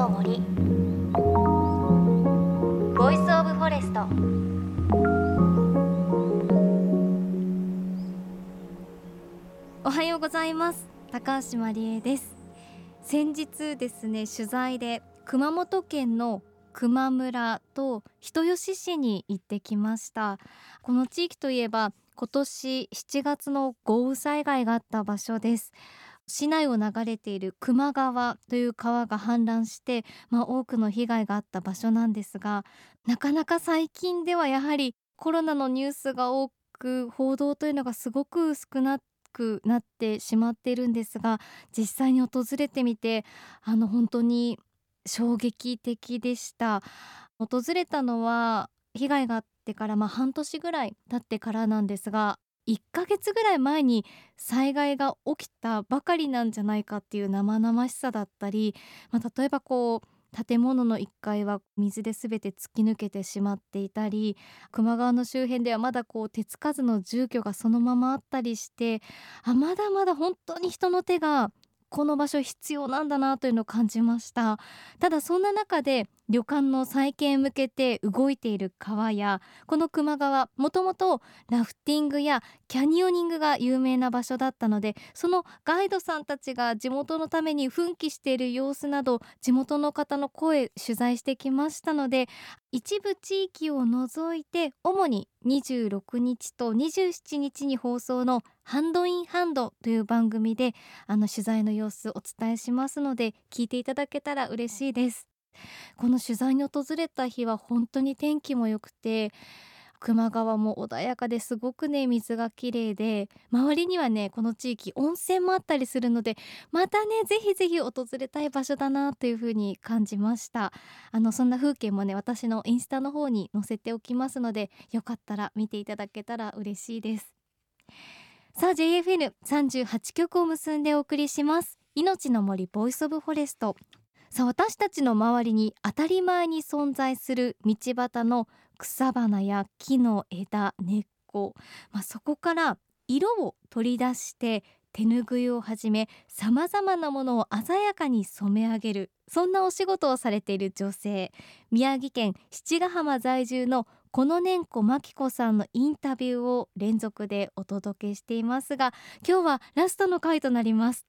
の森 Voice of Forest おはようございます。高橋真理恵です。先日ですね取材で熊本県の球磨村と人吉市に行ってきました。この地域といえば今年7月の豪雨災害があった場所です。市内を流れている球磨川という川が氾濫して、まあ、多くの被害があった場所なんですがなかなか最近ではやはりコロナのニュースが多く報道というのがすごく少なくなってしまっているんですが実際に訪れてみてあの本当に衝撃的でした。訪れたのは被害があってからまあ半年ぐらい経ってからなんですが1ヶ月ぐらい前に災害が起きたばかりなんじゃないかっていう生々しさだったり、まあ、例えばこう建物の1階は水で全て突き抜けてしまっていたり球磨川の周辺ではまだこう手つかずの住居がそのままあったりしてあまだまだ本当に人の手がこの場所必要なんだなというのを感じました。ただそんな中で旅館の再建へ向けて動いている川やこの球磨川もともとラフティングやキャニオニングが有名な場所だったのでそのガイドさんたちが地元のために奮起している様子など地元の方の声取材してきましたので一部地域を除いて主に26日と27日に放送のハンドインハンドという番組であの取材の様子をお伝えしますので聞いていただけたら嬉しいです。この取材に訪れた日は本当に天気も良くて球磨川も穏やかですごくね水が綺麗で周りにはねこの地域温泉もあったりするのでまたねぜひぜひ訪れたい場所だなというふうに感じました。あのそんな風景もね私のインスタの方に載せておきますのでよかったら見ていただけたら嬉しいです。さあ JFN38 曲を結んでお送りします。命の森 Voice of Forest。さあ私たちの周りに当たり前に存在する道端の草花や木の枝根っこ、まあ、そこから色を取り出して手ぬぐいをはじめさまざまなものを鮮やかに染め上げる。そんなお仕事をされている女性。宮城県七ヶ浜在住のこの年子真紀子さんのインタビューを連続でお届けしていますが今日はラストの回となります。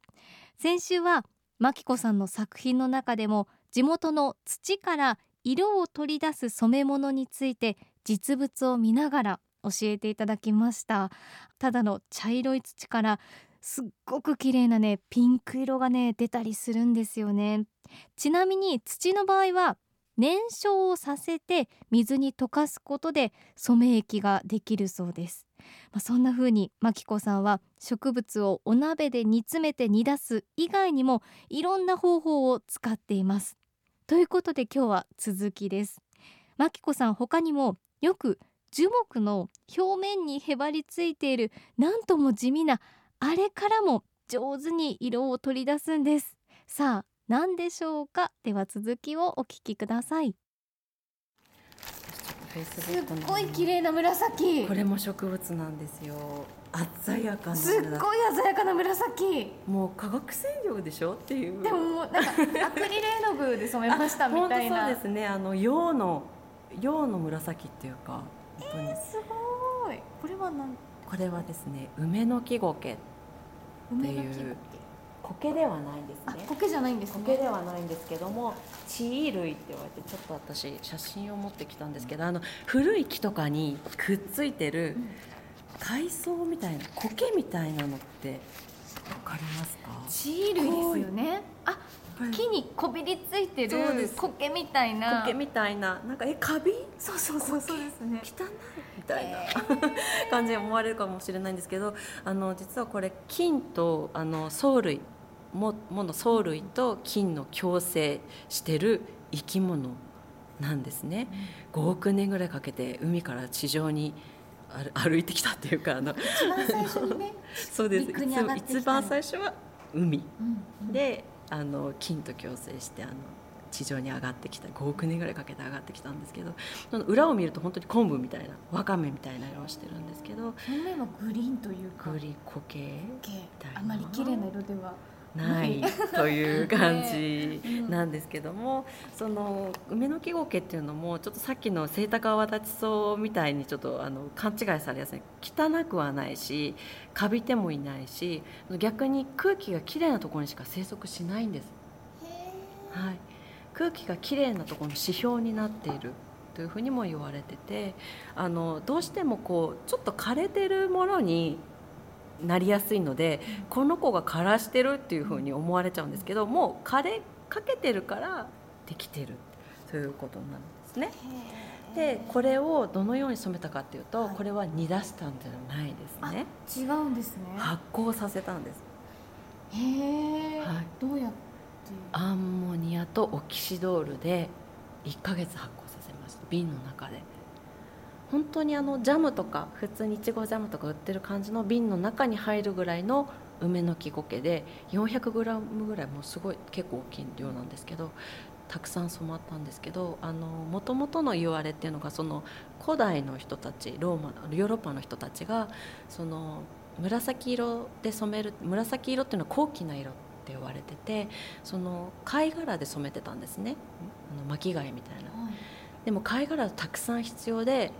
先週は真紀子さんの作品の中でも地元の土から色を取り出す染め物について実物を見ながら教えていただきました。ただの茶色い土からすっごく綺麗なねピンク色がね出たりするんですよね。ちなみに土の場合は燃焼をさせて水に溶かすことで染め液ができるそうです。まあ、そんな風にマキコさんは植物をお鍋で煮詰めて煮出す以外にもいろんな方法を使っています。ということで今日は続きです。マキコさん他にもよく樹木の表面にへばりついているなんとも地味なあれからも上手に色を取り出すんです。さあ何でしょうか？では続きをお聞きください。すっごい綺麗な紫。これも植物なんですよ。鮮やかなすっごい鮮やかな紫。もう化学染料でしょ？っていう。でもなんかアクリル絵の具で染めましたみたいな。そうですね。あの陽の陽の紫っていうか本当に、えー、すごい。これは何これはですね梅の木苔っていう苔ではないんですね。苔じゃないんです、ね、苔ではないんですけども地衣類って言われてちょっと私写真を持ってきたんですけどあの古い木とかにくっついてる海藻みたいな苔みたいなのってわかりますか？地衣類ですよね。あ木にこびりついてる苔みたいな。苔みたいな。なんかえカビ？そうそうそうそうですね。汚い。みたいな、感じに思われるかもしれないんですけどあの実はこれ金とあの藻類ももの藻類と菌の共生してる生き物なんですね、うん、5億年ぐらいかけて海から地上に 歩いてきたっていうかあの一番最初にね そうです。一番最初は海、うんうん、であの菌と共生してあの地上に上がってきた5億年ぐらいかけて上がってきたんですけどその裏を見ると本当に昆布みたいなわかめみたいな色をしてるんですけど表面はグリーンというかグリコ系あまり綺麗な色ではない という感じなんですけども、その梅の木苔っていうのもちょっとさっきのセイタカアワダチソウみたいにちょっとあの勘違いされやすい。汚くはないしカビてもいないし逆に空気がきれいなところにしか生息しないんです。はい、空気がきれいなところの指標になっている。というふうにも言われててあのどうしてもこうちょっと枯れてるものになりやすいので、この子が枯らしてるっていうふうに思われちゃうんですけどもう枯れかけてるからできてるということなんですね。でこれをどのように染めたかっていうと、これは煮出したんじゃないですね。違うんですね。発酵させたんです。へえ、はい、どうやって？アンモニアとオキシドールで1ヶ月発酵させました瓶の中で本当にあのジャムとか普通にいちごジャムとか売ってる感じの瓶の中に入るぐらいの梅の木苔で 400g ぐらいもうすごい結構大きい量なんですけどたくさん染まったんですけどもともとの言われっていうのがその古代の人たちローマヨーロッパの人たちがその紫色で染める紫色っていうのは高貴な色って言われててその貝殻で染めてたんですねあの巻き貝みたいな。はい、でも貝殻たくさん必要で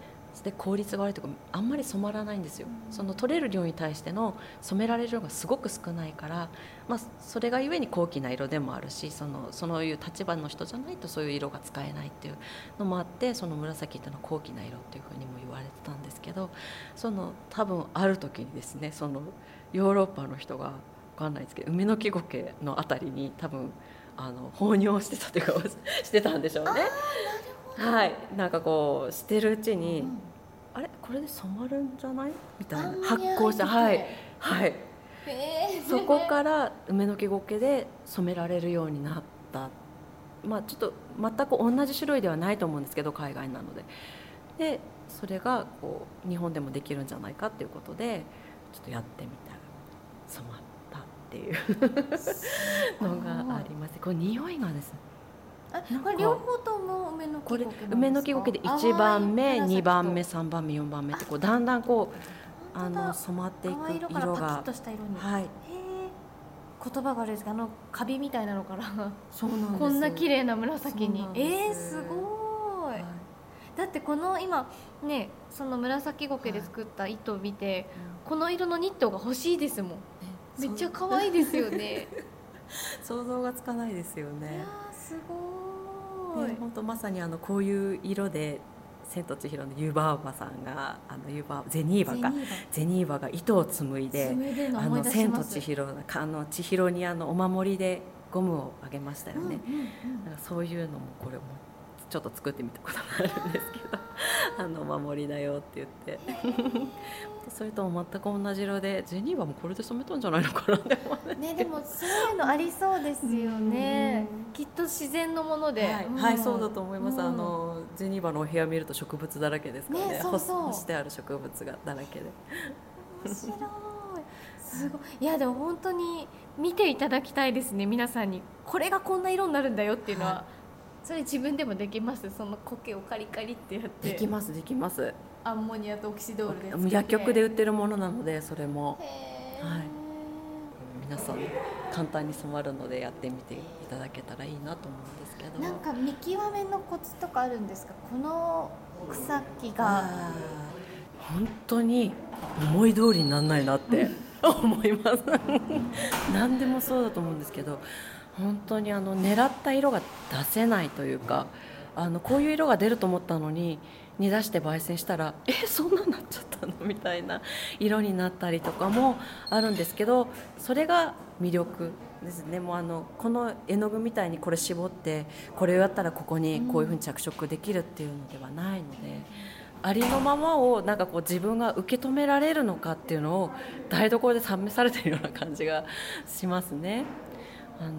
で効率が悪いとかあんまり染まらないんですよ、うん、その取れる量に対しての染められる量がすごく少ないから、まあ、それがゆえに高貴な色でもあるしそのそういう立場の人じゃないとそういう色が使えないっていうのもあってその紫っていうのは高貴な色っていうふうにも言われてたんですけどその多分ある時にですねそのヨーロッパの人が分かんないですけど梅の木苔の辺りに多分あの放尿してたというか してたんでしょうね。はい。なんかこうしてるうちに、うん、あれ？これで染まるんじゃない？みたいな発酵した。はい。はい、えー、そこから梅の木苔で染められるようになった。まあちょっと全く同じ種類ではないと思うんですけど海外なので。でそれがこう日本でもできるんじゃないかっていうことでちょっとやってみたら染まったっていう。のがあります。これ匂いがですねこれ両方とも梅の木苔梅の木苔で1番目2番目3番目4番目ってこうだんだんこうあの染まっていく色が色が。とした色に。はい。言葉があるんですか？あのカビみたいなのから。そうなんこんな綺麗な紫に。えー、すごい、はい、だってこの今ねその紫苔で作った糸を見て、はい、この色のニットが欲しいですもん。めっちゃ可愛いですよね。想像がつかないですよね。いやすごい。ね、本当まさにあのこういう色で「千と千尋」の湯婆婆さんがあの湯婆ゼニーバかゼニーバ。が糸を紡いで「あの千と千尋」あの千尋にあのお守りでゴムをあげましたよね、うんうんうん、そういうのもこれもちょっと作ってみたことがあるんですけどあの守りだよって言って。それとも全く同じ色でジェニーバもこれで染めたんじゃないのかなでもねでもそういうのありそうですよね。きっと自然のもので、はい、うん、はい、そうだと思います、うん、あのジェニーバのお部屋見ると植物だらけですからね。ねそうそう。干してある植物がだらけで。面白い。すごい。いやでも本当に見ていただきたいですね皆さんに。これがこんな色になるんだよっていうのは、はいそれ自分でもできます？その苔をカリカリってやって。できますできます。アンモニアとオキシドールで薬局で売ってるものなのでそれも。はい。皆さん簡単に染まるのでやってみていただけたらいいなと思うんですけど。なんか見極めのコツとかあるんですか？この草木が。本当に思い通りにならないなって 思います。何でもそうだと思うんですけど本当にあの狙った色が出せないというかあのこういう色が出ると思ったのに煮出して焙煎したらえそんなになっちゃったのみたいな色になったりとかもあるんですけどそれが魅力ですねもうあのこの絵の具みたいにこれ絞ってこれをやったらここにこういうふうに着色できるっていうのではないので。ありのままをなんかこう自分が受け止められるのかっていうのを台所で試されてるような感じがしますね。あの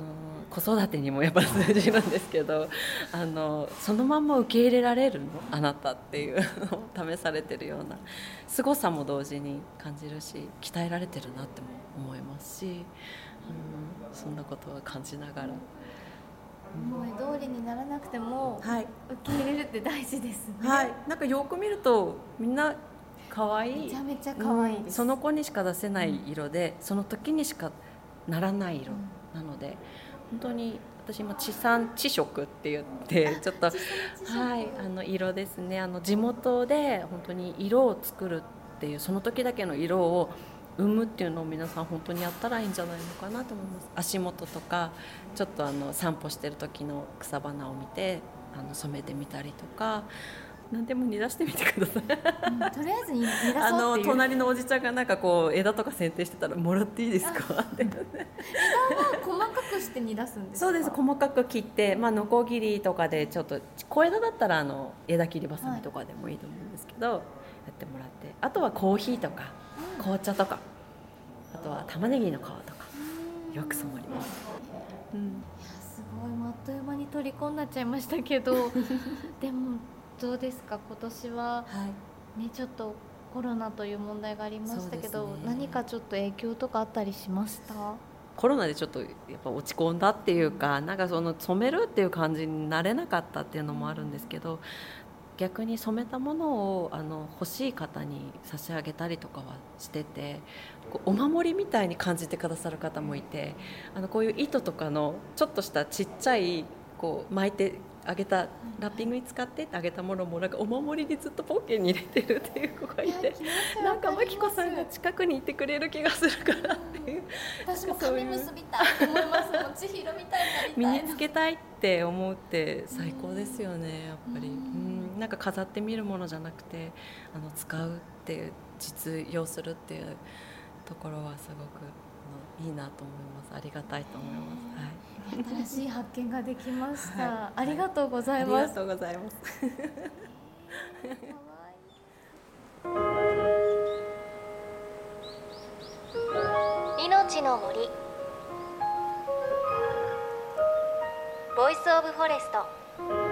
子育てにもやっぱ通じるんですけど あのそのまま受け入れられるの？あなたっていうのを試されてるような凄さも同時に感じるし鍛えられてるなっても思いますし、うん、そんなことは感じながら。思い通りにならなくても、はい、受け入れるって大事ですね。はい、なんかよく見るとみんな可愛い。めちゃめちゃ可愛い、うん、その子にしか出せない色で、その時にしかならない色。うんなので本当に私今地産地食って言ってちょっとはいあの色ですね。あの地元で本当に色を作るっていうその時だけの色を生むっていうのを皆さん本当にやったらいいんじゃないのかなと思います。足元とかちょっとあの散歩してる時の草花を見てあの染めてみたりとか何でも煮出してみてください。うんとりあえず煮煮出そうっていう。あの隣のおじちゃんがなんかこう枝とか剪定してたらもらっていいですか？って細かくして煮出すんですか？そうです。細かく切って、まあ、ノコギリとかでちょっと小枝だったらあの枝切りばさみとかでもいいと思うんですけど、やってもらって。あとはコーヒーとか紅茶とか。あとは玉ねぎの皮とか。よく染まります、うん、いやすごい。あっという間に虜になっちゃいましたけど。でもどうですか？今年ははい。ねちょっとコロナという問題がありましたけど、ね。何かちょっと影響とかあったりしました？コロナでちょっとやっぱ落ち込んだっていうかなんかその染めるっていう感じになれなかったっていうのもあるんですけど逆に染めたものをあの欲しい方に差し上げたりとかはしててお守りみたいに感じてくださる方もいてあのこういう糸とかのちょっとしたちっちゃいこう巻いてあげたラッピングに使ってあげたものもなんかお守りにずっとポッケに入れてるっていう子がいて。なんかマキコさんが近くにいてくれる気がするからっていう。私も髪結びたいと思います。もう千尋みたいに身につけたいって思うって最高ですよねやっぱり。ううん。んなんか飾ってみるものじゃなくてあの使うっていう実用するっていうところはすごくいいなと思います。ありがたいと思います、はい新しい発見ができました、はい。ありがとうございます、りがとうございます。命の森。 Voice of Forest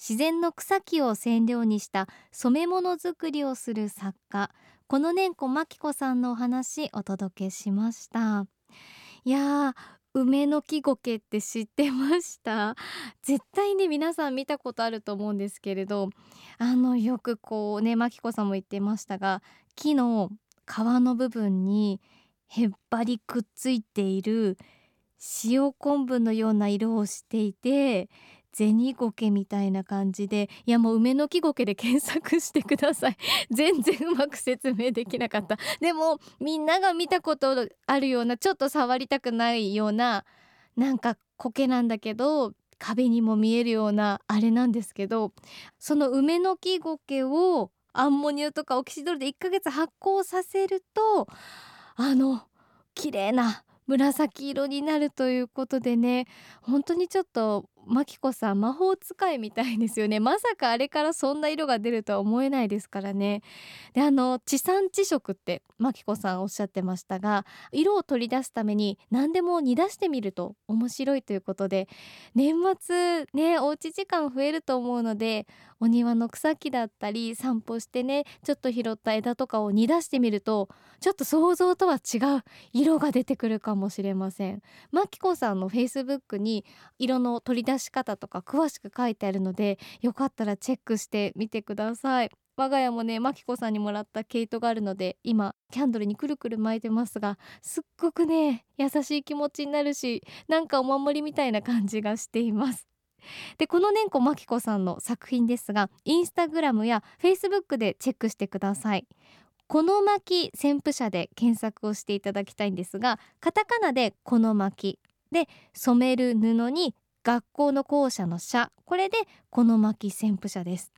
自然の草木を染料にした染め物作りをする作家この年子真紀子さんのお話お届けしました。いやー梅の木苔って知ってました？絶対ね皆さん見たことあると思うんですけれどあのよくこうね真紀子さんも言ってましたが木の皮の部分にへっぱりくっついている塩昆布のような色をしていて銭苔みたいな感じでいやもう梅の木苔で検索してください。全然うまく説明できなかった。でもみんなが見たことあるようなちょっと触りたくないようななんか苔なんだけど壁にも見えるようなあれなんですけどその梅の木苔をアンモニウとかオキシドールで1ヶ月発酵させるとあの綺麗な紫色になるということでね本当にちょっとマキコさん魔法使いみたいですよね。まさかあれからそんな色が出るとは思えないですからね。であの地産地色ってマキコさんおっしゃってましたが色を取り出すために何でも煮出してみると面白いということで年末ねおうち時間増えると思うのでお庭の草木だったり散歩してねちょっと拾った枝とかを煮出してみるとちょっと想像とは違う色が出てくるかもしれません。マキコさんのフェイスブックに色の取り出し方とか詳しく書いてあるのでよかったらチェックしてみてください。我が家もねマキコさんにもらった毛糸があるので今キャンドルにくるくる巻いてますがすっごくね優しい気持ちになるしなんかお守りみたいな感じがしています。でこの年子マキコさんの作品ですがインスタグラムやフェイスブックでチェックしてください。この巻旋風車で検索をしていただきたいんですがカタカナでこの巻で染める布に学校の校舎の舎これでこの巻旋風車です。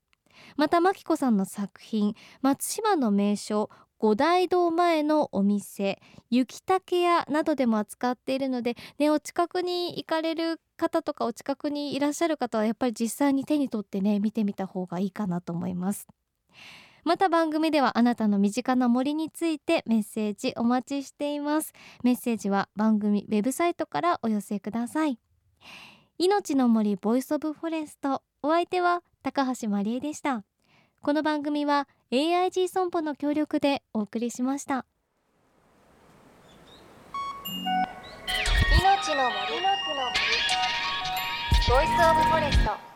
また真紀子さんの作品松島の名所五大堂前のお店雪竹屋などでも扱っているので、ね、お近くに行かれる方とかお近くにいらっしゃる方はやっぱり実際に手に取ってね見てみた方がいいかなと思います。また番組ではあなたの身近な森についてメッセージお待ちしています。メッセージは番組ウェブサイトからお寄せください。命の森 Voice of Forest。お相手は高橋真理恵でした。この番組は AIG 損保の協力でお送りしました。命の森。 Voice of Forest。